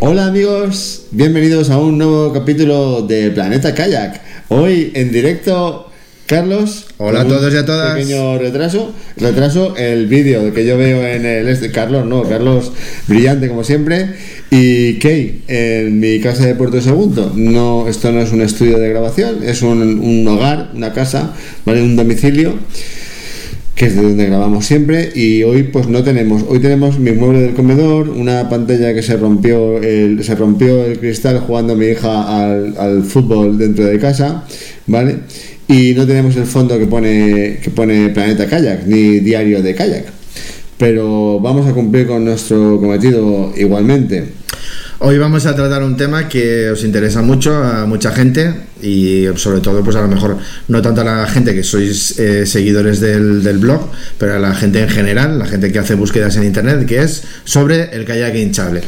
Hola amigos, bienvenidos a un nuevo capítulo de Planeta Kayak. Hoy en directo, Carlos. Hola a todos y a todas. Pequeño retraso. Retraso el vídeo que yo veo en el este. Carlos, no, Carlos, brillante como siempre. Y Kay, en mi casa de Puerto Segundo. No, esto no es un estudio de grabación, es un, un hogar, una casa, ¿vale? Un domicilio que es de donde grabamos siempre y hoy pues no tenemos. Hoy tenemos mi mueble del comedor una pantalla que se rompió el, se rompió el cristal jugando mi hija al, al fútbol dentro de casa vale y no tenemos el fondo que pone que pone planeta kayak ni diario de kayak. Pero vamos a cumplir con nuestro cometido igualmente Hoy vamos a tratar un tema que os interesa mucho a mucha gente y sobre todo pues a lo mejor no tanto a la gente que sois eh, seguidores del, del blog, pero a la gente en general, la gente que hace búsquedas en internet, que es sobre el kayak hinchable.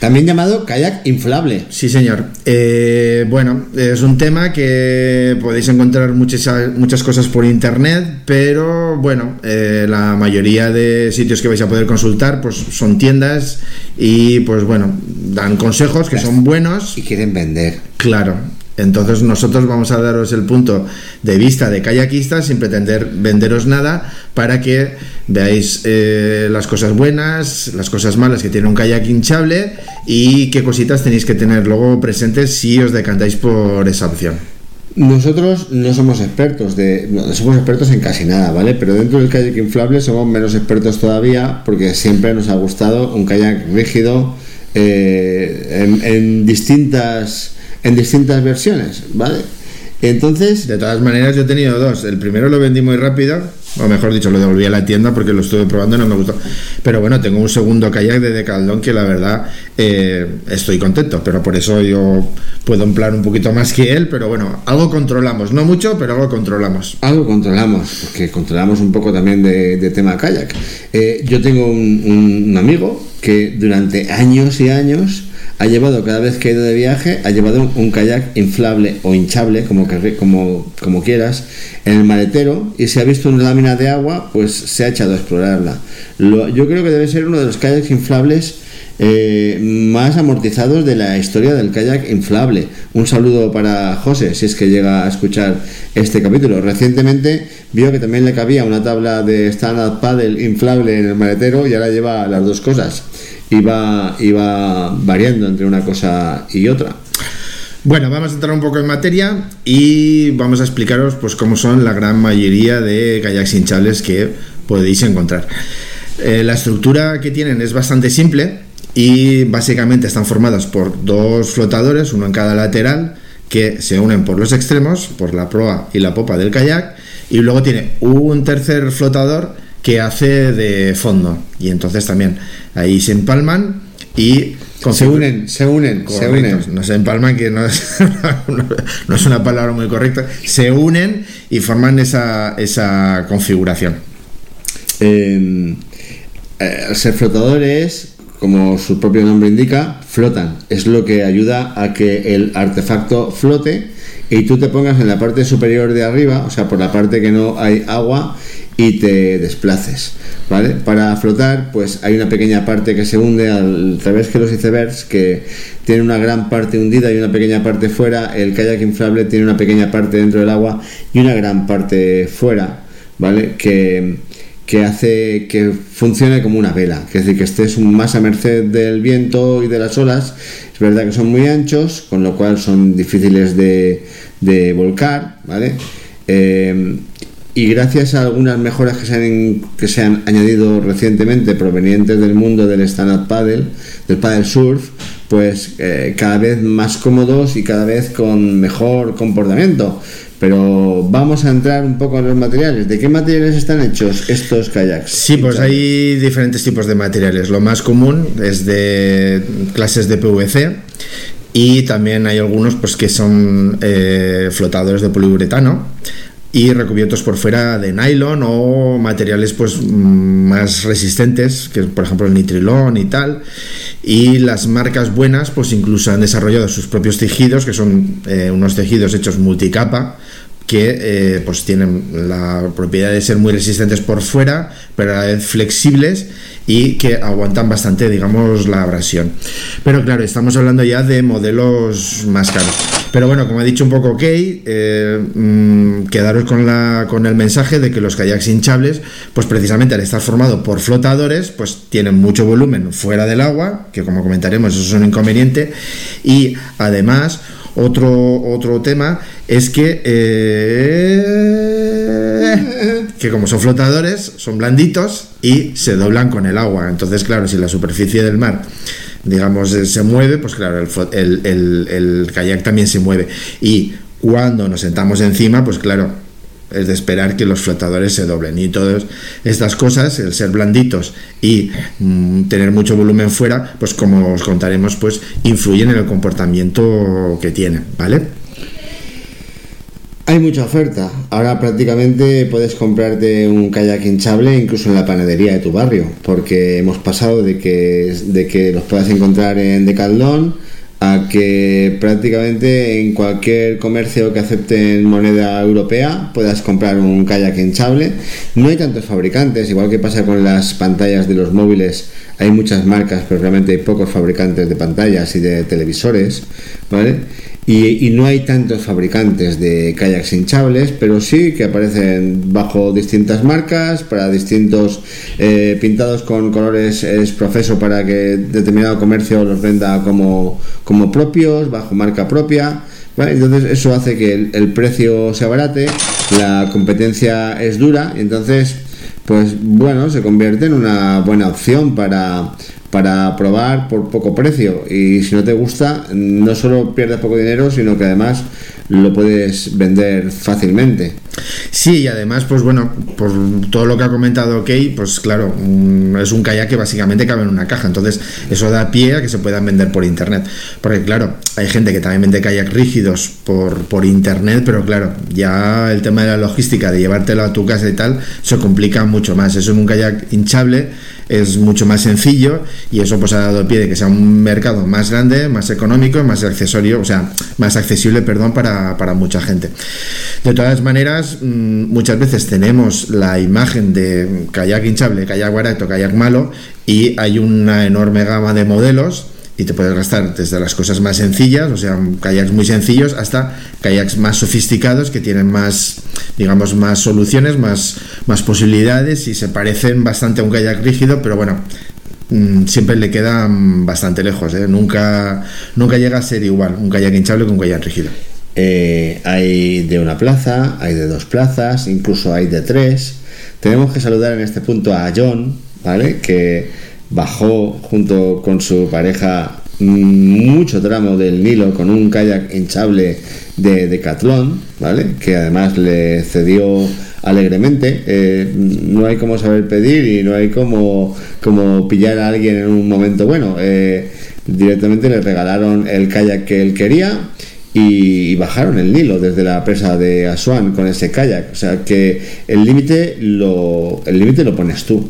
También llamado kayak inflable Sí, señor. Eh, bueno, es un tema que podéis encontrar muchas, muchas cosas por internet, pero bueno, eh, la mayoría de sitios que vais a poder consultar pues son tiendas y pues bueno, dan consejos que son buenos. y quieren vender Claro. Entonces nosotros vamos a daros el punto de vista de kayakistas sin pretender venderos nada para que veáis eh, las cosas buenas, las cosas malas que tiene un kayak hinchable y qué cositas tenéis que tener luego presentes si os decantáis por esa opción. Nosotros no somos expertos de, no somos expertos en casi nada, ¿vale? Pero dentro del kayak inflable somos menos expertos todavía porque siempre nos ha gustado un kayak rígido eh, en, en distintas en distintas versiones, ¿vale? Entonces, De todas maneras yo he tenido dos. El primero lo vendí muy rápido, o mejor dicho, lo devolví a la tienda porque lo estuve probando y no me gustó. Pero bueno, tengo un segundo kayak de Decaldón que la verdad eh, estoy contento, pero por eso yo puedo emplear un poquito más que él, pero bueno, algo controlamos, no mucho, pero algo controlamos. algo controlamos, porque controlamos un poco también de, de tema kayak. Eh, yo tengo un, un amigo que durante años y años ha llevado, cada vez que ha ido de viaje, ha llevado un, kayak inflable o hinchable, como, quieras, en el maletero y si ha visto una lámina de agua, pues se ha echado a explorarla. Lo- yo creo que debe ser uno de los kayaks inflables eh, más amortizados de la historia del kayak inflable. Un saludo para José, si es que llega a escuchar este capítulo. Recientemente vio que también le cabía una tabla de stand-up paddle inflable en el maletero y ahora lleva las dos cosas. Iba, iba variando entre una cosa y otra. Bueno, vamos a entrar un poco en materia y vamos a explicaros pues cómo son la gran mayoría de kayaks hinchables que podéis encontrar. Eh, la estructura que tienen es bastante simple y básicamente están formadas por dos flotadores, uno en cada lateral, que se unen por los extremos, por la proa y la popa del kayak, y luego tiene un tercer flotador que hace de fondo. Y entonces también ahí se empalman y Se unen, se unen, se unen. No se empalman, que no es, no es una palabra muy correcta. Se unen y forman esa, esa configuración. Eh, eh, al ser flotadores, como su propio nombre indica, flotan. Es lo que ayuda a que el artefacto flote y tú te pongas en la parte superior de arriba, o sea, por la parte que no hay agua y te desplaces, ¿vale? Para flotar, pues hay una pequeña parte que se hunde al revés que los icebergs, que tiene una gran parte hundida y una pequeña parte fuera. El kayak inflable tiene una pequeña parte dentro del agua y una gran parte fuera, ¿vale? Que que hace que funcione como una vela, es decir, que estés más a merced del viento y de las olas. Es verdad que son muy anchos, con lo cual son difíciles de, de volcar, ¿vale? Eh, y gracias a algunas mejoras que se, han, que se han añadido recientemente provenientes del mundo del stand-up paddle, del paddle surf, pues eh, cada vez más cómodos y cada vez con mejor comportamiento. Pero vamos a entrar un poco en los materiales. ¿De qué materiales están hechos estos kayaks? Sí, pues hay diferentes tipos de materiales. Lo más común es de clases de PVC y también hay algunos pues que son eh, flotadores de poliuretano y recubiertos por fuera de nylon o materiales pues más resistentes que por ejemplo el nitrilón y tal y las marcas buenas pues incluso han desarrollado sus propios tejidos que son eh, unos tejidos hechos multicapa que eh, pues tienen la propiedad de ser muy resistentes por fuera, pero a la vez flexibles y que aguantan bastante, digamos, la abrasión. Pero claro, estamos hablando ya de modelos más caros. Pero bueno, como ha dicho un poco Kay, eh, mm, quedaros con, la, con el mensaje de que los kayaks hinchables, pues precisamente al estar formado por flotadores, pues tienen mucho volumen fuera del agua, que como comentaremos eso es un inconveniente, y además otro, otro tema es que, eh, que como son flotadores, son blanditos y se doblan con el agua. Entonces, claro, si la superficie del mar digamos, eh, se mueve, pues claro, el, el, el, kayak también se mueve. Y cuando nos sentamos encima, pues claro, es de esperar que los flotadores se doblen. Y todas estas cosas, el ser blanditos y mm, tener mucho volumen fuera, pues como os contaremos, pues influyen en el comportamiento que tienen, ¿vale? Hay mucha oferta. Ahora prácticamente puedes comprarte un kayak hinchable incluso en la panadería de tu barrio, porque hemos pasado de que, de que los puedas encontrar en Decathlon a que prácticamente en cualquier comercio que acepte moneda europea puedas comprar un kayak hinchable. No hay tantos fabricantes, igual que pasa con las pantallas de los móviles, hay muchas marcas, pero realmente hay pocos fabricantes de pantallas y de televisores, ¿vale? Y, no hay tantos fabricantes de kayaks hinchables, pero sí que aparecen bajo distintas marcas, para distintos eh, pintados con colores es profeso para que determinado comercio los venda como, como propios, bajo marca propia. Entonces eso hace que el, el, precio se abarate, la competencia es dura, y entonces pues bueno, se convierte en una buena opción para, para probar por poco precio. Y si no te gusta no solo pierdes poco dinero sino que además lo puedes vender fácilmente sí y además pues bueno por todo lo que ha comentado Kay pues claro es un kayak que básicamente cabe en una caja. Entonces eso da pie a que se puedan vender por internet. Porque claro hay gente que también vende kayak rígidos por, por internet pero claro ya el tema de la logística de llevártelo a tu casa y tal se complica mucho más. Eso en un kayak hinchable es mucho más sencillo y eso pues ha dado pie de que sea un mercado más grande, más económico, más accesorio, o sea, más accesible, perdón, para, para mucha gente. De todas maneras, mm, muchas veces tenemos la imagen de kayak hinchable, kayak barato, kayak malo y hay una enorme gama de modelos y te puedes gastar desde las cosas más sencillas, o sea, kayaks muy sencillos, hasta kayaks más sofisticados que tienen más, digamos, más soluciones, más, posibilidades y se parecen bastante a un kayak rígido, pero bueno, mm, siempre le quedan bastante lejos, ¿eh? nunca, nunca llega a ser igual un kayak hinchable que un kayak rígido. Eh, hay de una plaza, hay de dos plazas, incluso hay de tres. Tenemos que saludar en este punto a John, ¿vale? Que bajó junto con su pareja mucho tramo del Nilo con un kayak hinchable de Decathlon, ¿vale? Que además le cedió alegremente. Eh, no hay como saber pedir y no hay como, como pillar a alguien en un momento bueno. Eh, directamente le regalaron el kayak que él quería y, bajaron el Nilo desde la presa de Asuán con ese kayak. O sea que el límite lo, el límite lo pones tú.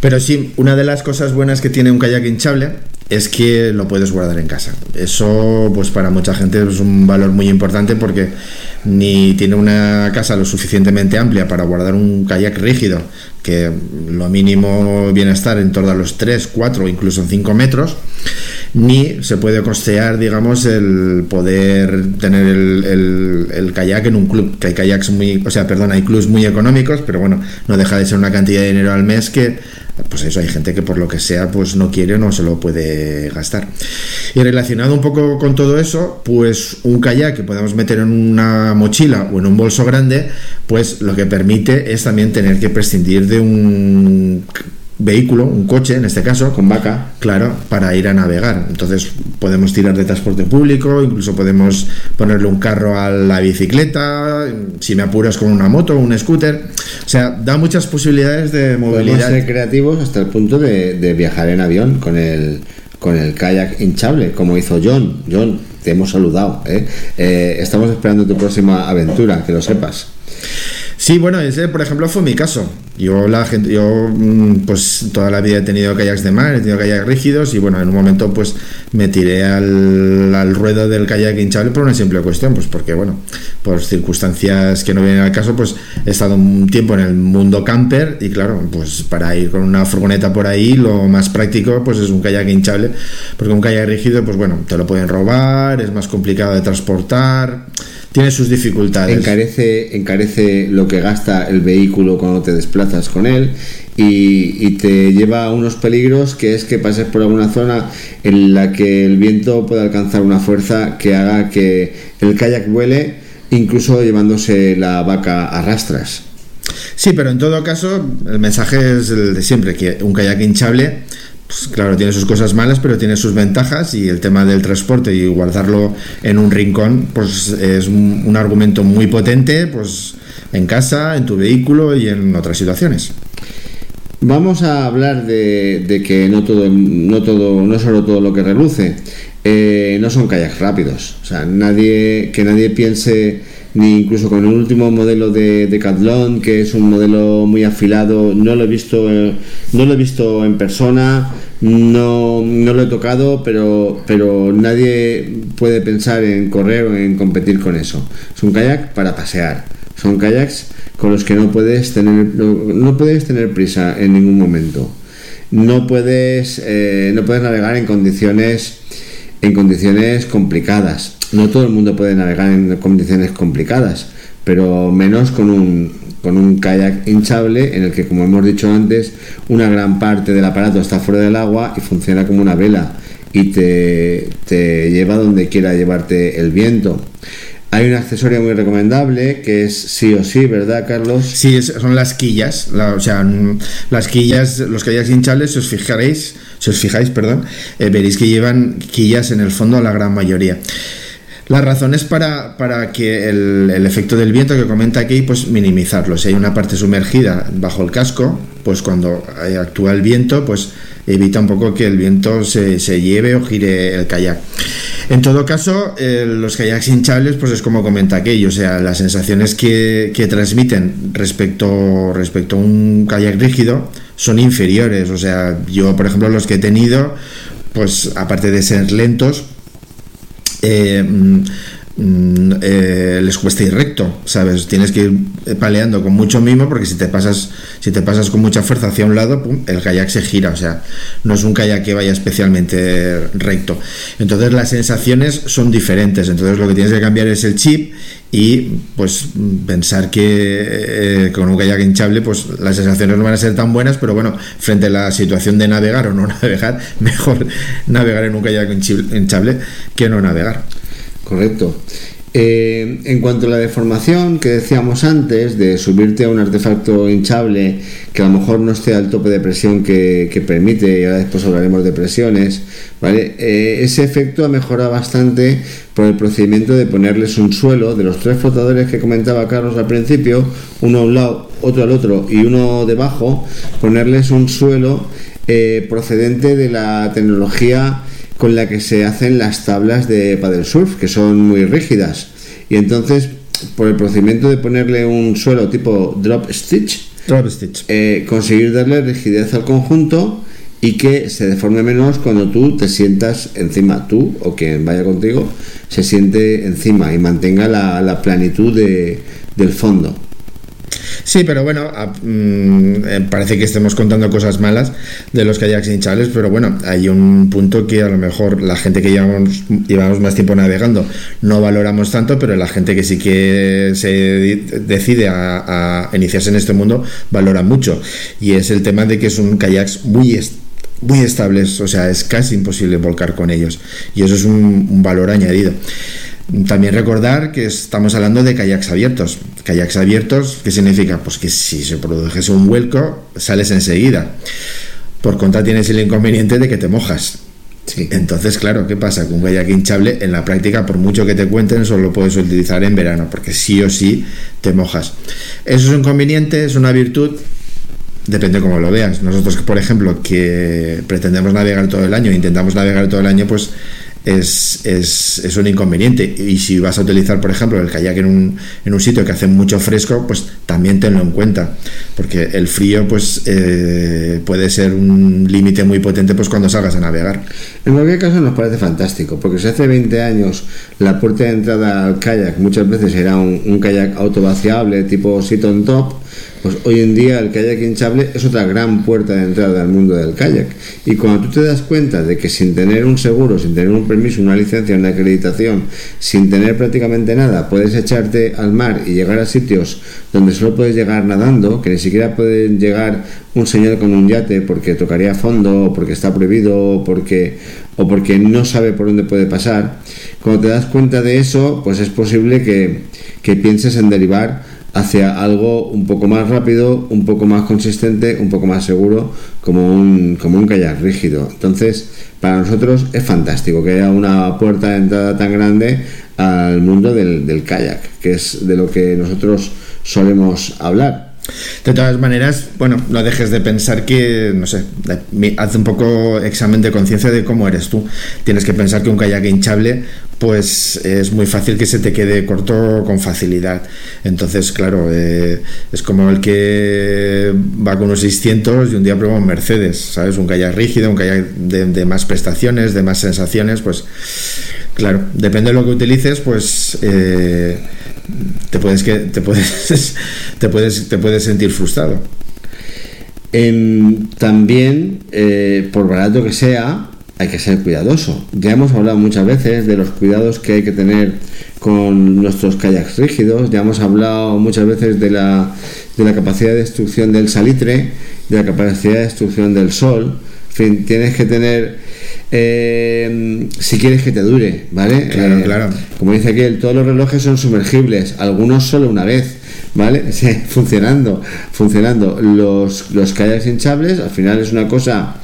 Pero sí, una de las cosas buenas que tiene un kayak hinchable es que lo puedes guardar en casa. Eso, pues para mucha gente es un valor muy importante porque ni tiene una casa lo suficientemente amplia para guardar un kayak rígido, que lo mínimo viene estar en torno a los 3, 4, incluso 5 metros, ni se puede costear, digamos, el poder tener el, kayak en un club, que hay kayaks muy, o sea, perdón, hay clubs muy económicos, pero bueno, no deja de ser una cantidad de dinero al mes que pues eso hay gente que por lo que sea pues no quiere o no se lo puede gastar. Y relacionado un poco con todo eso pues un kayak que podemos meter en una mochila o en un bolso grande pues lo que permite es también tener que prescindir de un vehículo, un coche en este caso, con vaca, claro, para ir a navegar. Entonces podemos tirar de transporte público, incluso podemos ponerle un carro a la bicicleta, si me apuras con una moto, un scooter. O sea, da muchas posibilidades de movilidad. Podemos ser creativos hasta el punto de, viajar en avión con el con el kayak hinchable, como hizo John. John, te hemos saludado. ¿eh? Eh, estamos esperando tu próxima aventura, que lo sepas. Sí, bueno, ese por ejemplo fue mi caso. Yo la gente, yo mm, pues toda la vida he tenido kayaks de mar, he tenido kayaks rígidos y bueno, en un momento pues me tiré al, al ruedo del kayak hinchable por una simple cuestión, pues porque bueno, por circunstancias que no vienen al caso, pues he estado un tiempo en el mundo camper y claro, pues para ir con una furgoneta por ahí lo más práctico pues es un kayak hinchable, porque un kayak rígido pues bueno, te lo pueden robar, es más complicado de transportar tiene sus dificultades. Encarece, encarece lo que gasta el vehículo cuando te desplazas con él y, te lleva a unos peligros que es que pases por alguna zona en la que el viento puede alcanzar una fuerza que haga que el kayak vuele, incluso llevándose la vaca a rastras. Sí, pero en todo caso, el mensaje es el de siempre, que un kayak hinchable pues, claro, tiene sus cosas malas, pero tiene sus ventajas y el tema del transporte y guardarlo en un rincón, pues es un, argumento muy potente, pues en casa, en tu vehículo y en otras situaciones. Vamos a hablar de, que no todo, no todo, no solo todo lo que reluce, eh, no son kayaks rápidos. O sea, nadie, que nadie piense ni incluso con el último modelo de, de que es un modelo muy afilado, no lo he visto, eh, no lo he visto en persona, no, no lo he tocado, pero, pero nadie puede pensar en correr o en competir con eso. Es un kayak para pasear, son kayaks con los que no puedes tener, no, puedes tener prisa en ningún momento. No puedes, eh, no puedes navegar en condiciones en condiciones complicadas no todo el mundo puede navegar en condiciones complicadas, pero menos con un, con un kayak hinchable en el que, como hemos dicho antes, una gran parte del aparato está fuera del agua y funciona como una vela y te, te lleva donde quiera llevarte el viento. Hay un accesorio muy recomendable que es sí o sí, ¿verdad, Carlos? Sí, son las quillas. o sea, las quillas, los kayaks hinchables, si os fijaréis, si os fijáis, perdón, eh, veréis que llevan quillas en el fondo la gran mayoría. La razón es para, para que el, efecto del viento que comenta aquí, pues minimizarlo. Si hay una parte sumergida bajo el casco, pues cuando actúa el viento, pues evita un poco que el viento se, lleve o gire el kayak. En todo caso, eh, los kayaks hinchables, pues es como comenta aquí, o sea, las sensaciones que, que, transmiten respecto, respecto a un kayak rígido son inferiores. O sea, yo, por ejemplo, los que he tenido, pues aparte de ser lentos, eh, eh, les cuesta ir recto, ¿sabes? Tienes que ir paleando con mucho mimo porque si te pasas, si te pasas con mucha fuerza hacia un lado, el kayak se gira, o sea, no es un kayak que vaya especialmente recto. Entonces las sensaciones son diferentes, entonces lo que tienes que cambiar es el chip y pues pensar que eh, con un kayak hinchable pues las sensaciones no van a ser tan buenas, pero bueno, frente a la situación de navegar o no navegar, mejor navegar en un kayak hinchable que no navegar. Correcto. Eh, en cuanto a la deformación que decíamos antes, de subirte a un artefacto hinchable que a lo mejor no esté al tope de presión que, permite, y ahora después hablaremos de presiones, ¿vale? Eh, ese efecto ha mejorado bastante por el procedimiento de ponerles un suelo de los tres flotadores que comentaba Carlos al principio, uno a un lado, otro al otro y uno debajo, ponerles un suelo eh, procedente de la tecnología con la que se hacen las tablas de paddle surf, que son muy rígidas. Y entonces, por el procedimiento de ponerle un suelo tipo drop stitch, drop stitch. Eh, conseguir darle rigidez al conjunto y que se deforme menos cuando tú te sientas encima, tú o quien vaya contigo, se siente encima y mantenga la, planitud del fondo. Sí, pero bueno, mm, eh, parece que estemos contando cosas malas de los kayaks hinchables, pero bueno, hay un punto que a lo mejor la gente que llevamos, llevamos más tiempo navegando no valoramos tanto, pero la gente que sí que se decide a, iniciarse en este mundo valora mucho. Y es el tema de que son kayaks muy muy estables, o sea, es casi imposible volcar con ellos. Y eso es un valor añadido. También recordar que estamos hablando de kayaks abiertos. Kayaks abiertos, ¿qué significa? Pues que si se produjese un vuelco, sales enseguida. Por contra, tienes el inconveniente de que te mojas. Entonces, claro, ¿qué pasa? Con un kayak hinchable, en la práctica, por mucho que te cuenten, solo lo puedes utilizar en verano, porque sí o sí te mojas. Eso es un inconveniente, es una virtud depende cómo lo veas. Nosotros, por ejemplo, que pretendemos navegar todo el año, intentamos navegar todo el año, pues es, es, es, un inconveniente. Y si vas a utilizar, por ejemplo, el kayak en un, en un sitio que hace mucho fresco, pues también tenlo en cuenta. Porque el frío pues eh, puede ser un límite muy potente pues cuando salgas a navegar. En cualquier caso nos parece fantástico, porque si hace 20 años la puerta de entrada al kayak muchas veces era un, un kayak autovaciable tipo sit on top, pues hoy en día el kayak hinchable es otra gran puerta de entrada al mundo del kayak. Y cuando tú te das cuenta de que sin tener un seguro, sin tener un permiso, una licencia, una acreditación, sin tener prácticamente nada, puedes echarte al mar y llegar a sitios donde solo puedes llegar nadando, que ni siquiera puede llegar un señor con un yate porque tocaría fondo, o porque está prohibido, o porque, o porque no sabe por dónde puede pasar, cuando te das cuenta de eso, pues es posible que, que pienses en derivar hacia algo un poco más rápido, un poco más consistente, un poco más seguro, como un, como un kayak rígido. Entonces, para nosotros es fantástico que haya una puerta de entrada tan grande al mundo del, del kayak, que es de lo que nosotros solemos hablar. De todas maneras, bueno, no dejes de pensar que, no sé, haz un poco examen de conciencia de cómo eres tú. Tienes que pensar que un kayak hinchable, pues es muy fácil que se te quede corto con facilidad. Entonces, claro, eh, es como el que va con unos 600 y un día prueba un Mercedes, ¿sabes? Un kayak rígido, un kayak de, de más prestaciones, de más sensaciones, pues, claro, depende de lo que utilices, pues... Eh, te puedes que te puedes te puedes te puedes sentir frustrado. También eh, por barato que sea hay que ser cuidadoso. Ya hemos hablado muchas veces de los cuidados que hay que tener con nuestros kayaks rígidos. Ya hemos hablado muchas veces de la de la capacidad de destrucción del salitre de la capacidad de destrucción del sol. En fin tienes que tener eh, si quieres que te dure, ¿vale? Claro, eh, claro. Como dice aquel, todos los relojes son sumergibles, algunos solo una vez, ¿vale? Funcionando, funcionando. Los, los kayaks hinchables, al final es una cosa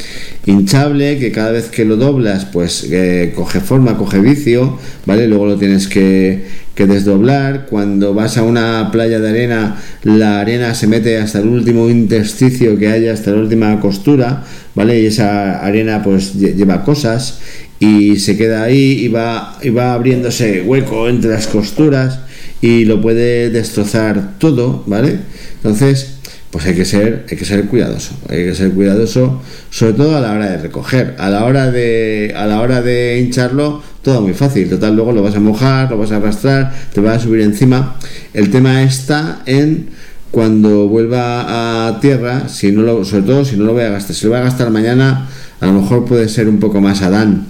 hinchable que cada vez que lo doblas, pues eh, coge forma, coge vicio, ¿vale? Luego lo tienes que, que desdoblar. Cuando vas a una playa de arena, la arena se mete hasta el último intersticio que haya, hasta la última costura, ¿vale? Y esa arena pues lleva cosas y se queda ahí y va, y va abriéndose hueco entre las costuras y lo puede destrozar todo, ¿vale? Entonces, pues hay que ser, hay que ser cuidadoso, hay que ser cuidadoso, sobre todo a la hora de recoger, a la hora de, a la hora de hincharlo, todo muy fácil, total luego lo vas a mojar, lo vas a arrastrar, te vas a subir encima. El tema está en cuando vuelva a tierra, si no lo, sobre todo si no lo voy a gastar, si lo voy a gastar mañana, a lo mejor puede ser un poco más Adán,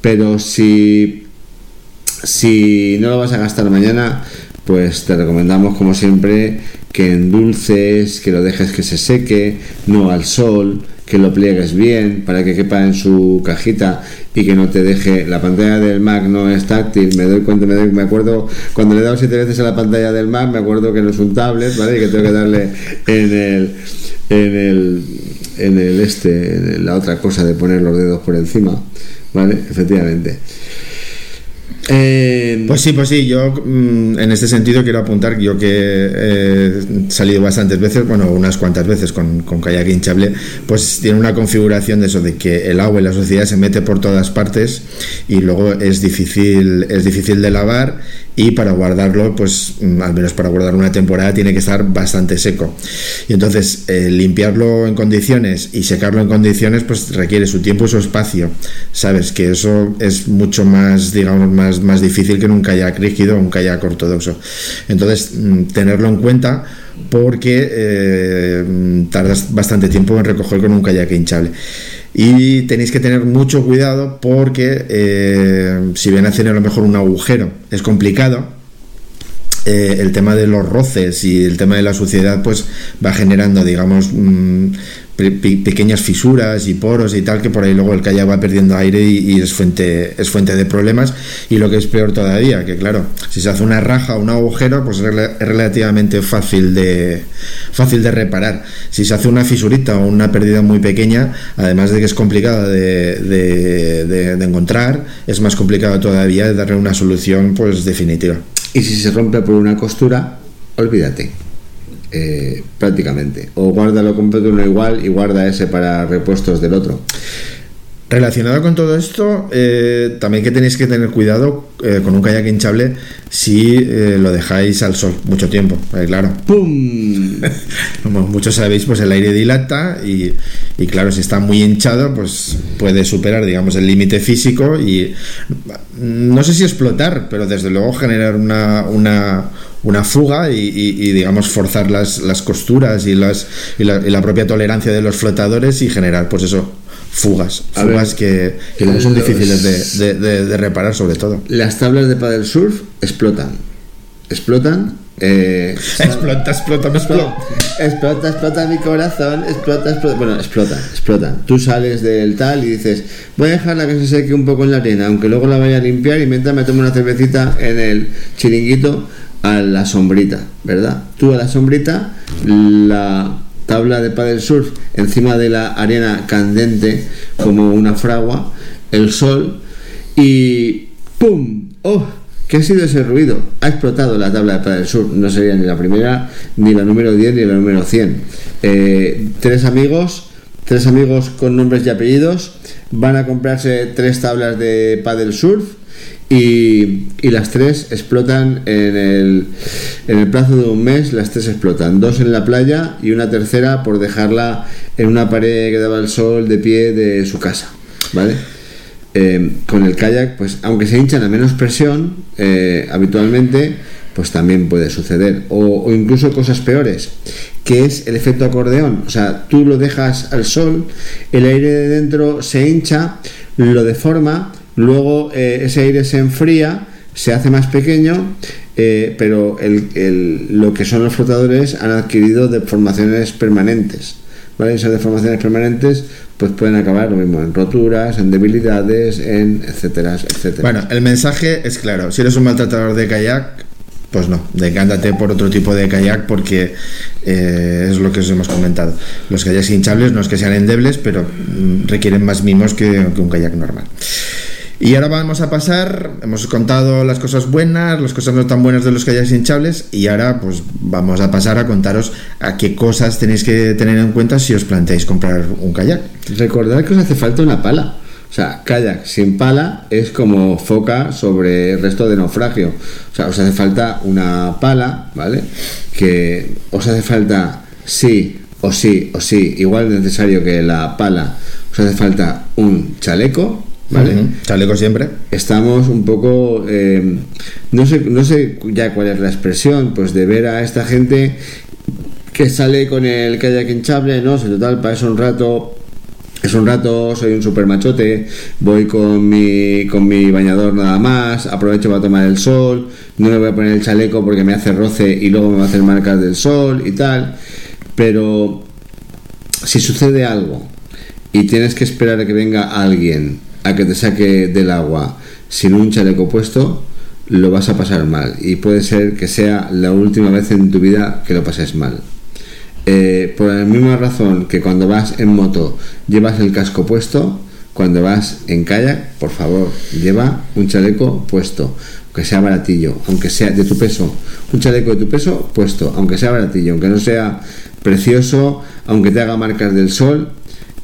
pero si, si no lo vas a gastar mañana, pues te recomendamos como siempre que endulces, que lo dejes que se seque, no al sol, que lo pliegues bien para que quepa en su cajita y que no te deje. La pantalla del Mac no es táctil me doy cuenta me, doy, me acuerdo cuando le he dado siete veces a la pantalla del Mac me acuerdo que no es un tablet vale y que tengo que darle en el en el en el este en la otra cosa de poner los dedos por encima vale efectivamente eh, pues sí, pues sí, yo mm, en este sentido quiero apuntar yo que he salido bastantes veces, bueno, unas cuantas veces con, con kayak pues tiene una configuración de eso, de que el agua y la suciedad se mete por todas partes y luego es difícil, es difícil de lavar y para guardarlo, pues mm, al menos para guardar una temporada tiene que estar bastante seco. Y entonces eh, limpiarlo en condiciones y secarlo en condiciones, pues requiere su tiempo y su espacio. Sabes que eso es mucho más, digamos, más, más difícil que en un kayak rígido o un kayak ortodoxo. Entonces, mm, tenerlo en cuenta porque eh, tardas bastante tiempo en recoger con un kayak hinchable. Y tenéis que tener mucho cuidado porque eh, si ven a hacer a lo mejor un agujero es complicado. Eh, el tema de los roces y el tema de la suciedad pues va generando digamos pequeñas fisuras y poros y tal que por ahí luego el kayak va perdiendo aire y, es fuente es fuente de problemas. Y lo que es peor todavía que claro si se hace una raja o un agujero pues es relativamente fácil de fácil de reparar. Si se hace una fisurita o una pérdida muy pequeña además de que es complicado de, de, encontrar es más complicado todavía de darle una solución pues definitiva. Y si se rompe por una costura olvídate eh, prácticamente. O guárdalo completo uno igual y guarda ese para repuestos del otro. Relacionado con todo esto, eh, también que tenéis que tener cuidado eh, con un kayak hinchable si eh, lo dejáis al sol mucho tiempo, claro. ¡Pum! Como muchos sabéis, pues el aire dilata y, y claro, si está muy hinchado, pues puede superar, digamos, el límite físico y no sé si explotar, pero desde luego generar una, una, una fuga y, y- y, digamos, forzar las, las costuras y, las, la, y la propia tolerancia de los flotadores y generar, pues eso, fugas. Fugas ver, que, que luego son difíciles de, de- de- de reparar, sobre todo. Las tablas de paddle surf explotan. Explotan. eh, Explota, explota, explota. Explota, explota mi corazón, explota, explota. Bueno, explota, explota. Tú sales del tal y dices, voy a dejarla que se seque un poco en la arena, aunque luego la vaya a limpiar y mientras me tomo una cervecita en el chiringuito a la sombrita, ¿verdad? Tú a la sombrita, la tabla de paddle surf encima de la arena candente como una fragua, el sol y ¡pum! ¡Oh! ¿Qué ha sido ese ruido? Ha explotado la tabla de paddle surf. No sería ni la primera, ni la número 10, ni la número 100. Eh, tres amigos, tres amigos con nombres y apellidos, van a comprarse tres tablas de paddle surf y, y las tres explotan en el, en el plazo de un mes, las tres explotan. Dos en la playa y una tercera por dejarla en una pared que daba el sol de pie de su casa. ¿Vale? Eh, con el kayak, pues aunque se hinchan a menos presión eh, habitualmente, pues también puede suceder. O, o incluso cosas peores, que es el efecto acordeón. O sea, tú lo dejas al sol, el aire de dentro se hincha, lo deforma, luego eh, ese aire se enfría, se hace más pequeño, eh, pero el- lo que son los flotadores han adquirido deformaciones permanentes. ¿vale? Esas deformaciones permanentes pues pueden acabar lo mismo en roturas, en debilidades, en etcétera, etcétera. Bueno, el mensaje es claro. Si eres un maltratador de kayak, pues no, decántate por otro tipo de kayak porque eh, es lo que os hemos comentado. Los kayaks hinchables no es que sean endebles, pero mm, requieren más mimos que un kayak normal. Y ahora vamos a pasar, hemos contado las cosas buenas, las cosas no tan buenas de los kayaks hinchables y ahora pues vamos a pasar a contaros a qué cosas tenéis que tener en cuenta si os planteáis comprar un kayak. Recordad que os hace falta una pala. O sea, kayak sin pala es como foca sobre el resto de naufragio. O sea, os hace falta una pala, ¿vale? Que os hace falta sí o sí o sí, igual de necesario que la pala, os hace falta un chaleco, ¿vale? Ujú, Chaleco siempre. estamos un poco eh, no sé no sé ya cuál es la expresión pues de ver a esta gente que sale con el kayak hinchable no sé total para eso un rato es un rato, soy un super machote, voy con mi, con mi bañador nada más, aprovecho para tomar el sol, no me voy a poner el chaleco porque me hace roce y luego me va a hacer marcas del sol y tal. Pero si sucede algo y tienes que esperar a que venga alguien a que te saque del agua sin un chaleco puesto, lo vas a pasar mal. Y puede ser que sea la última vez en tu vida que lo pases mal. Eh, por la misma razón que cuando vas en moto llevas el casco puesto, cuando vas en kayak, por favor, lleva un chaleco puesto, aunque sea baratillo, aunque sea de tu peso, un chaleco de tu peso puesto, aunque sea baratillo, aunque no sea precioso, aunque te haga marcas del sol,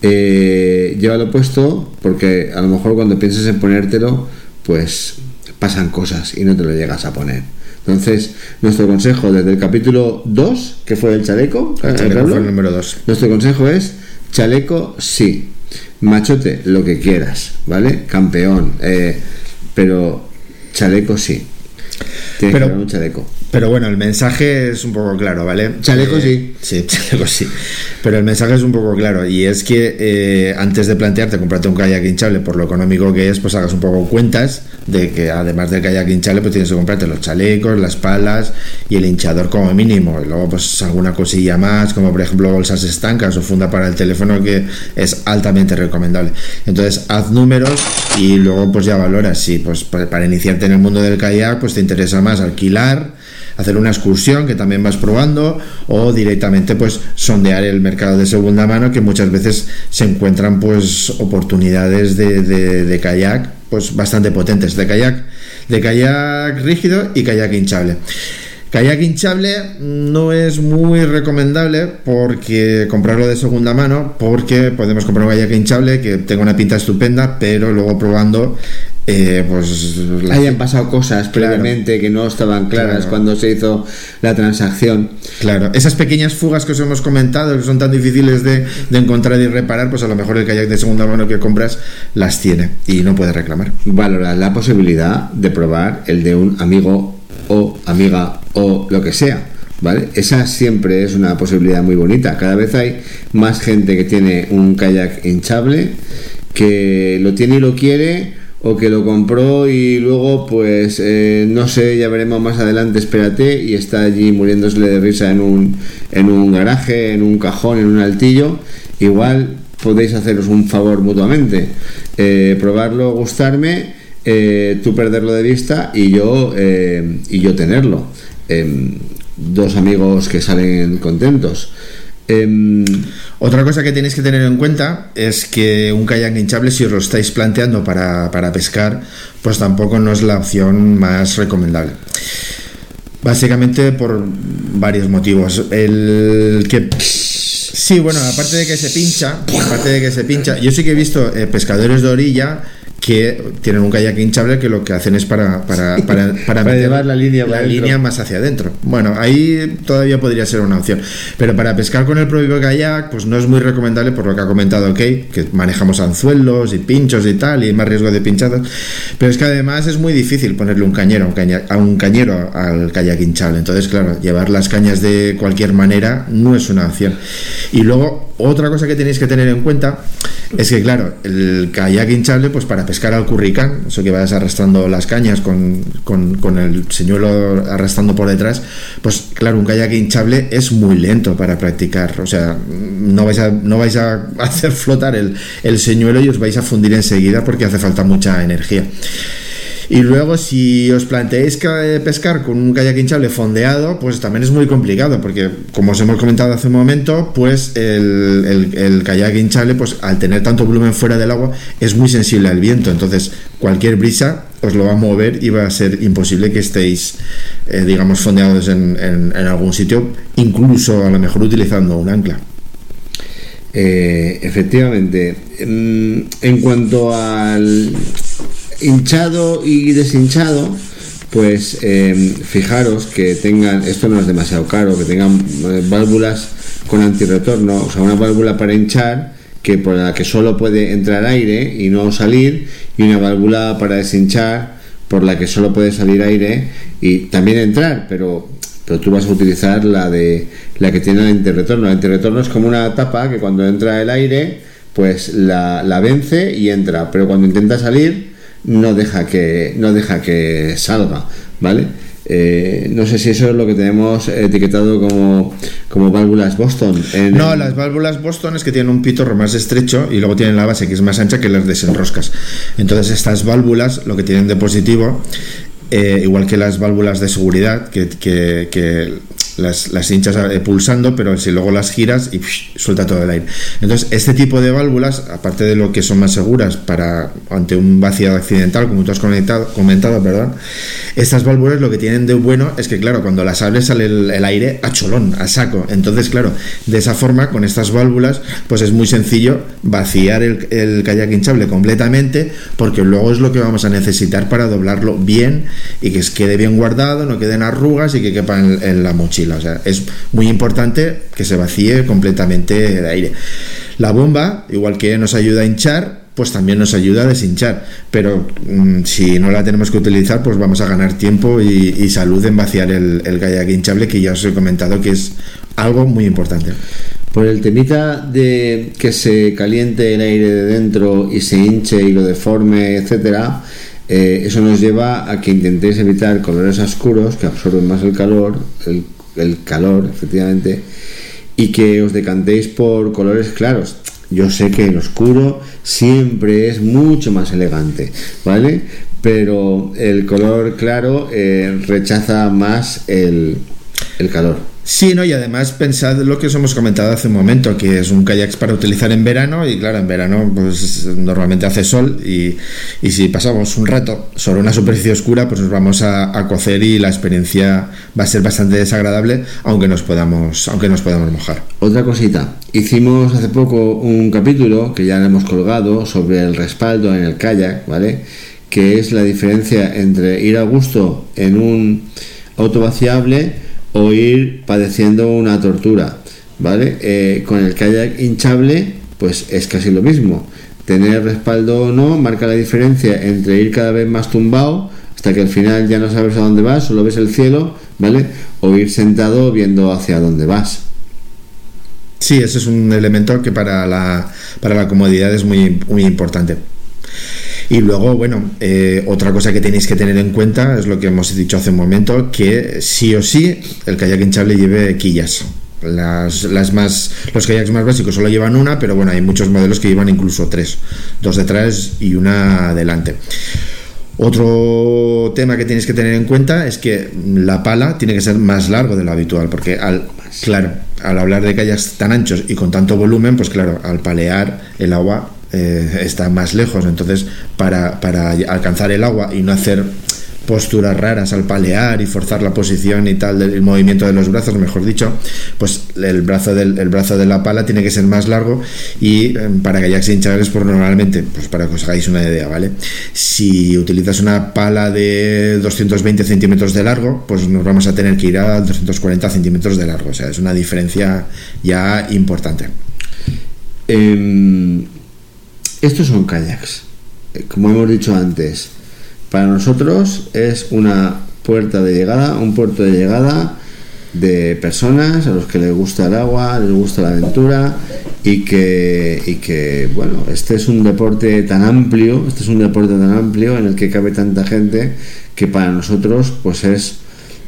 eh, llévalo puesto porque a lo mejor cuando pienses en ponértelo, pues pasan cosas y no te lo llegas a poner. Entonces, nuestro consejo desde el capítulo 2, que fue el chaleco, El ¿eh, chaleco Pablo? fue el número 2. Nuestro consejo es chaleco sí, machote lo que quieras, ¿vale? Campeón, eh, pero chaleco sí. Tienes Pero- que un chaleco. Pero bueno, el mensaje es un poco claro, ¿vale? Chaleco Eh, Sí, chaleco sí. Pero el mensaje es un poco claro y es que eh, antes de plantearte comprarte un kayak hinchable por lo económico que es, pues hagas un poco cuentas de que además del kayak hinchable pues tienes que comprarte los chalecos, las palas y el hinchador como mínimo. Y luego pues alguna cosilla más, como por ejemplo bolsas estancas o funda para el teléfono que es altamente recomendable. Entonces haz números y luego pues ya valoras si pues pa- para iniciarte en el mundo del kayak pues te interesa más alquilar hacer una excursión que también vas probando o directamente pues sondear el mercado de segunda mano que muchas veces se encuentran pues oportunidades de, de- kayak pues bastante potentes de kayak de kayak rígido y kayak hinchable Kayak hinchable no es muy recomendable porque comprarlo de segunda mano, porque podemos comprar un kayak hinchable que tenga una pinta estupenda, pero luego probando eh, pues hayan pasado cosas previamente que no estaban claras cuando se hizo la transacción. Claro, esas pequeñas fugas que os hemos comentado, que son tan difíciles de, encontrar y reparar, pues a lo mejor el kayak de segunda mano que compras las tiene y no puedes reclamar. Valorar la posibilidad de probar el de un amigo o amiga o lo que sea. ¿Vale? Esa siempre es una posibilidad muy bonita. Cada vez hay más gente que tiene un kayak hinchable, que lo tiene y lo quiere, o que lo compró y luego pues eh, no sé, ya veremos más adelante, espérate, y está allí muriéndosele de risa en un, en un garaje, en un cajón, en un altillo, igual podéis haceros un favor mutuamente, eh, probarlo, gustarme, eh, tú perderlo de vista y yo, y yo tenerlo. Em, dos amigos que salen contentos. Em, otra cosa que tenéis que tener en cuenta es que un kayak hinchable, si os lo estáis planteando para, pescar, pues tampoco no es la opción más recomendable. Básicamente por varios motivos. El que Sí, bueno, aparte de que se pincha, aparte de que se pincha, yo sí que he visto eh, pescadores de orilla que tienen un kayak hinchable que lo que hacen es para, para, para, para, llevar la línea, la línea más hacia adentro. Bueno, ahí todavía podría ser una opción. Pero para pescar con el propio kayak, pues no es muy recomendable por lo que ha comentado OK, que manejamos anzuelos y pinchos y tal, y más riesgo de pinchadas. Pero es que además es muy difícil ponerle un cañero, a un cañero al kayak hinchable. Entonces, claro, llevar las cañas de cualquier manera no es una opción. Y luego, otra cosa que tenéis que tener en cuenta es que, claro, el kayak hinchable, pues para pescar al curricán, eso que vas arrastrando las cañas con, con, el señuelo arrastrando por detrás, pues claro, un kayak hinchable es muy lento para practicar. O sea, no vais a, no vais a hacer flotar el, el señuelo y os vais a fundir enseguida porque hace falta mucha energía. Y luego, si os planteáis pescar con un kayak hinchable fondeado, pues también es muy complicado, porque como os hemos comentado hace un momento, pues el, el, kayak hinchable, pues al tener tanto volumen fuera del agua, es muy sensible al viento. Entonces, cualquier brisa os lo va a mover y va a ser imposible que estéis, eh, digamos, fondeados en, en, algún sitio, incluso a lo mejor utilizando un ancla. Eh, efectivamente, mm, en cuanto al hinchado y deshinchado, pues em, fijaros que tengan, esto no es demasiado caro, que tengan eh, válvulas con antirretorno, o sea, una válvula para hinchar que por la que solo puede entrar aire y no salir, y una válvula para deshinchar por la que solo puede salir aire y también entrar, pero pero tú vas a utilizar la de la que tiene el antirretorno. El antirretorno es como una tapa que cuando entra el aire, pues la, la vence y entra, pero cuando intenta salir, no deja que, no deja que salga, ¿vale? Eh, no sé si eso es lo que tenemos etiquetado como, como válvulas Boston. no, las válvulas Boston es que tienen un pitorro más estrecho y luego tienen la base que es más ancha que las desenroscas. Entonces estas válvulas lo que tienen de positivo, eh, igual que las válvulas de seguridad, que, que, que las, las hinchas eh, pulsando, pero si luego las giras y suelta todo el aire. Entonces, este tipo de válvulas, aparte de lo que son más seguras para ante un vaciado accidental, como tú has comentado, comentado perdón, estas válvulas lo que tienen de bueno es que, claro, cuando las abres sale el, aire a cholón, a saco. Entonces, claro, de esa forma, con estas válvulas, pues es muy sencillo vaciar el, el kayak hinchable completamente, porque luego es lo que vamos a necesitar para doblarlo bien y que quede bien guardado, no queden arrugas y que quepa en la mochila. Es muy importante que se vacíe completamente de aire. La bomba, igual que nos ayuda a hinchar, pues también nos ayuda a deshinchar. Pero mm, si no la tenemos que utilizar, pues vamos a ganar tiempo y, salud en vaciar el, el hinchable, que ya os he comentado que es algo muy importante. Por el temita de que se caliente el aire de dentro y se hinche y lo deforme, etcétera, eh, eso nos lleva a que intentéis evitar colores oscuros que absorben más el calor, el calor, efectivamente, y que os decantéis por colores claros. Yo sé que el oscuro siempre es mucho más elegante, ¿vale? Pero el color claro eh, rechaza más el, el calor. Sí, ¿no? y además pensad lo que os hemos comentado hace un momento, que es un kayak para utilizar en verano y claro, en verano pues normalmente hace sol y, y si pasamos un rato sobre una superficie oscura pues nos vamos a, cocer y la experiencia va a ser bastante desagradable aunque nos podamos aunque nos podamos mojar. Otra cosita, hicimos hace poco un capítulo que ya le hemos colgado sobre el respaldo en el kayak, ¿vale? Que es la diferencia entre ir a gusto en un auto vaciable o ir padeciendo una tortura, ¿vale? Eh, con el kayak hinchable, pues es casi lo mismo. Tener respaldo o no marca la diferencia entre ir cada vez más tumbado hasta que al final ya no sabes a dónde vas, solo ves el cielo, ¿vale? O ir sentado viendo hacia dónde vas. Sí, ese es un elemento que para la, para la comodidad es muy, muy importante. Y luego, bueno, eh, otra cosa que tenéis que tener en cuenta es lo que hemos dicho hace un momento, que sí o sí el kayak hinchable lleve quillas. Las, las más, los kayaks más básicos solo llevan una, pero bueno, hay muchos modelos que llevan incluso tres, dos detrás y una adelante. Otro tema que tienes que tener en cuenta es que la pala tiene que ser más largo de lo habitual, porque al, claro, al hablar de kayaks tan anchos y con tanto volumen, pues claro, al palear el agua eh, está más lejos. Entonces, para, para, alcanzar el agua y no hacer posturas raras al palear y forzar la posición y tal del movimiento de los brazos, mejor dicho, pues el brazo del el brazo de la pala tiene que ser más largo y eh, para kayaks hinchables pues normalmente, pues para que os hagáis una idea, ¿vale? Si utilizas una pala de 220 centímetros de largo, pues nos vamos a tener que ir a 240 centímetros de largo, o sea, es una diferencia ya importante. Eh estos son kayaks. Eh, como hemos dicho antes, para nosotros es una puerta de llegada, un puerto de llegada de personas a los que les gusta el agua, les gusta la aventura y que, y que bueno, este es un deporte tan amplio, este es un deporte tan amplio en el que cabe tanta gente que para nosotros pues es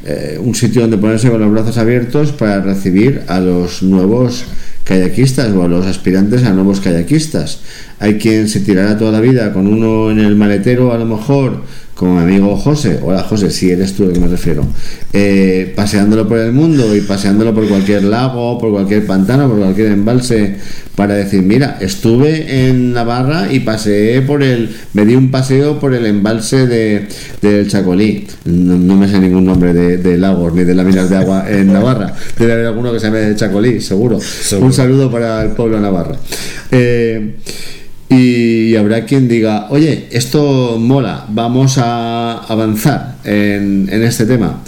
eh, un sitio donde ponerse con los brazos abiertos para recibir a los nuevos kayakistas o a los aspirantes a nuevos kayakistas. Hay quien se tirará toda la vida con uno en el maletero, a lo mejor, como mi amigo José, hola José, si eres tú a que me refiero, eh, paseándolo por el mundo y paseándolo por cualquier lago, por cualquier pantano, por cualquier embalse, para decir, mira, estuve en Navarra y paseé por el, me di un paseo por el embalse de, del Chacolí. No, me sé ningún nombre de, lagos ni de láminas de agua en Navarra. Debe haber alguno que se llame Chacolí, seguro. Un saludo para el pueblo de Navarra. Eh, y habrá quien diga, oye, esto mola, vamos a avanzar en, este tema.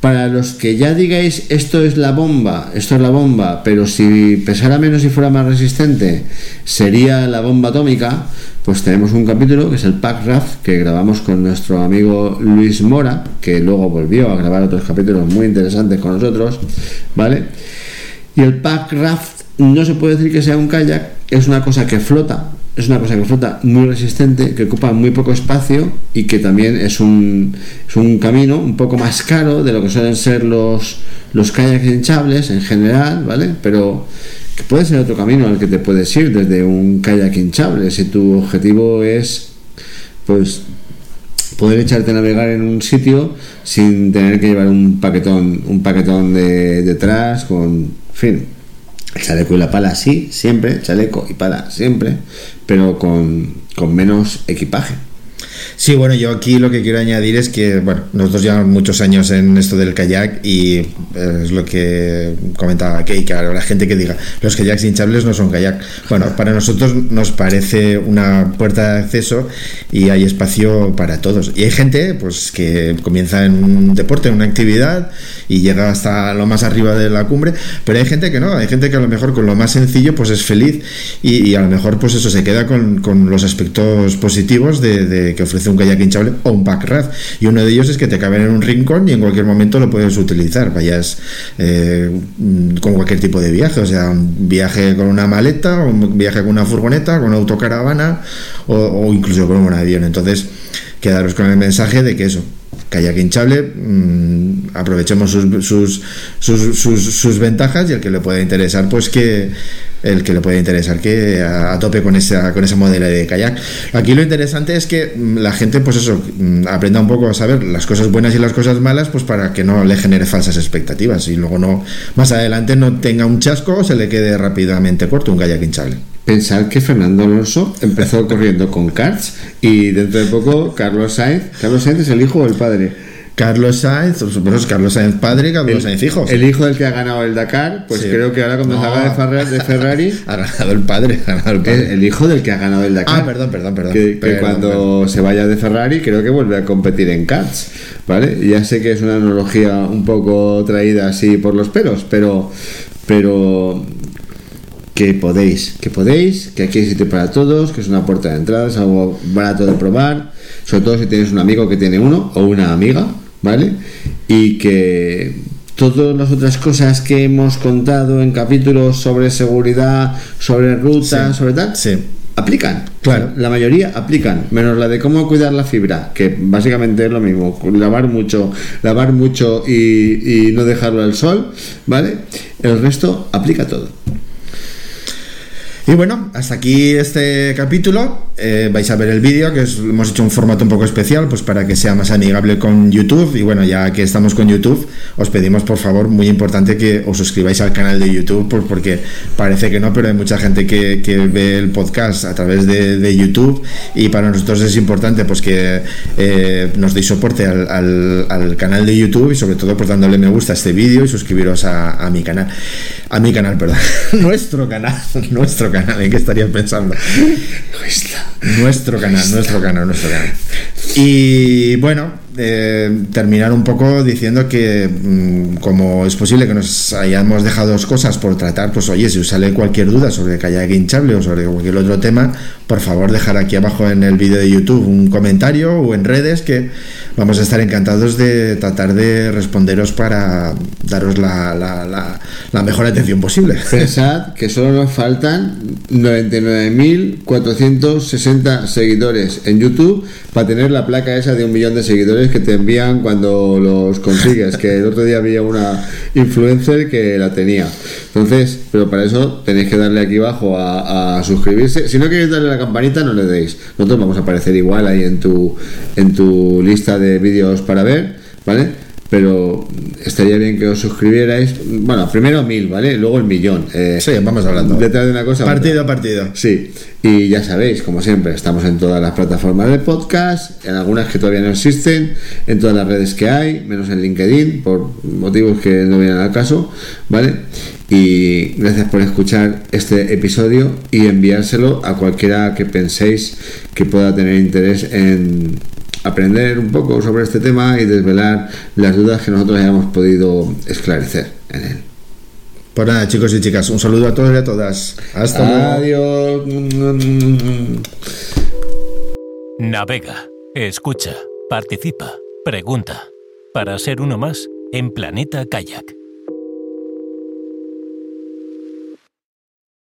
Para los que ya digáis, esto es la bomba, esto es la bomba, pero si pesara menos y fuera más resistente, sería la bomba atómica, pues tenemos un capítulo que es el Pack Raft, que grabamos con nuestro amigo Luis Mora, que luego volvió a grabar otros capítulos muy interesantes con nosotros, ¿vale? Y el Pack Raft no se puede decir que sea un kayak, es una cosa que flota, es una cosa que flota muy resistente, que ocupa muy poco espacio y que también es un, es un camino un poco más caro de lo que suelen ser los, los kayaks hinchables en general, ¿vale? Pero que puede ser otro camino al que te puedes ir desde un kayak hinchable, si tu objetivo es, pues, poder echarte a navegar en un sitio sin tener que llevar un paquetón, un paquetón de detrás, con, en fin, chaleco y la pala sí, siempre, chaleco y pala siempre, pero con, con menos equipaje. Sí, bueno, yo aquí lo que quiero añadir es que, bueno, nosotros llevamos muchos años en esto del kayak y eh, es lo que comentaba Kay, que habrá gente que diga, los kayaks hinchables no son kayak. Bueno, para nosotros nos parece una puerta de acceso y hay espacio para todos. Y hay gente, pues, que comienza en un deporte, en una actividad y llega hasta lo más arriba de la cumbre, pero hay gente que no, hay gente que a lo mejor con lo más sencillo, pues es feliz y, a lo mejor, pues eso, se queda con, con los aspectos positivos de, de que ofrece un kayak hinchable o un backraft. Y uno de ellos es que te caben en un rincón y en cualquier momento lo puedes utilizar. Vayas eh, con cualquier tipo de viaje, o sea, un viaje con una maleta, un viaje con una furgoneta, con autocaravana o, incluso con un avión. Entonces, quedaros con el mensaje de que eso, kayak hinchable, mmm, aprovechemos sus sus, sus, sus, sus, ventajas y el que le pueda interesar, pues que el que le puede interesar que a, tope con esa, con ese modelo de kayak. Aquí lo interesante es que mm, la gente, pues eso, mm, aprenda un poco a saber las cosas buenas y las cosas malas, pues para que no le genere falsas expectativas y luego no, más adelante no tenga un chasco o se le quede rápidamente corto un kayak hinchable. Pensar que Fernando Alonso empezó corriendo con karts y dentro de poco Carlos Sainz. Carlos Sainz es el hijo o el padre. Carlos Sainz, bueno, es Carlos Sainz padre, Carlos Sainz hijo. El hijo del que ha ganado el Dakar, pues Sí. creo que ahora cuando salga de Ferrari, de Ferrari Ha ganado el padre, ha ganado el el, padre. el hijo del que ha ganado el Dakar. Ah, perdón, perdón, perdón. Que, que Perdón, cuando perdón. se vaya de Ferrari creo que vuelve a competir en karts, ¿vale? Ya sé que es una analogía un poco traída así por los pelos, pero pero que podéis, que podéis, que aquí hay sitio para todos, que es una puerta de entrada, es algo barato de probar, sobre todo si tienes un amigo que tiene uno o una amiga, ¿vale? Y que todas las otras cosas que hemos contado en capítulos sobre seguridad, sobre rutas, Sí. sobre tal, Sí. aplican. Claro. La mayoría aplican, menos la de cómo cuidar la fibra, que básicamente es lo mismo, lavar mucho, lavar mucho y, y no dejarlo al sol, ¿vale? El resto aplica todo. Y bueno, hasta aquí este capítulo. Eh, vais a ver el vídeo, que hemos hecho un formato un poco especial, pues para que sea más amigable con YouTube. Y bueno, ya que estamos con YouTube, os pedimos por favor, muy importante, que os suscribáis al canal de YouTube, pues porque parece que no, pero hay mucha gente que, que ve el podcast a través de, YouTube. Y para nosotros es importante pues que eh, nos deis soporte al, al- al canal de YouTube y sobre todo pues dándole me gusta a este vídeo y suscribiros a, a mi canal. A mi canal, perdón. nuestro canal. Nuestro canal. ¿En qué estarías pensando? Nuestro canal, nuestro canal, nuestro canal. Y bueno, eh, terminar un poco diciendo que mm, como es posible que nos hayamos dejado dos cosas por tratar, pues oye, si os sale cualquier duda sobre kayak hinchable o sobre cualquier otro tema, por favor dejar aquí abajo en el vídeo de YouTube un comentario o en redes que vamos a estar encantados de tratar de responderos para daros la, la- la- la mejor atención posible. Pensad que solo nos faltan 99.460 seguidores en YouTube para tener la placa esa de un millón de seguidores que te envían cuando los consigues. Que el otro día había una influencer que la tenía. Entonces, pero para eso tenéis que darle aquí abajo a, suscribirse. Si no queréis darle a la campanita, no le deis. Nosotros vamos a aparecer igual ahí en tu, en tu lista de vídeos para ver, ¿vale? Pero estaría bien que os suscribierais. Bueno, primero mil, ¿vale? Luego el millón. Eh, Sí, vamos hablando. Detrás de una cosa. Partido a partido. Sí, y ya sabéis, como siempre, estamos en todas las plataformas de podcast, en algunas que todavía no existen, en todas las redes que hay, menos en LinkedIn, por motivos que no vienen al caso, ¿vale? Y gracias por escuchar este episodio y enviárselo a cualquiera que penséis que pueda tener interés en aprender un poco sobre este tema y desvelar las dudas que nosotros hayamos podido esclarecer en él. Pues nada, chicos y chicas, un saludo a todos y a todas. Hasta luego. Adiós. Navega, escucha, participa, pregunta. Para ser uno más en Planeta Kayak.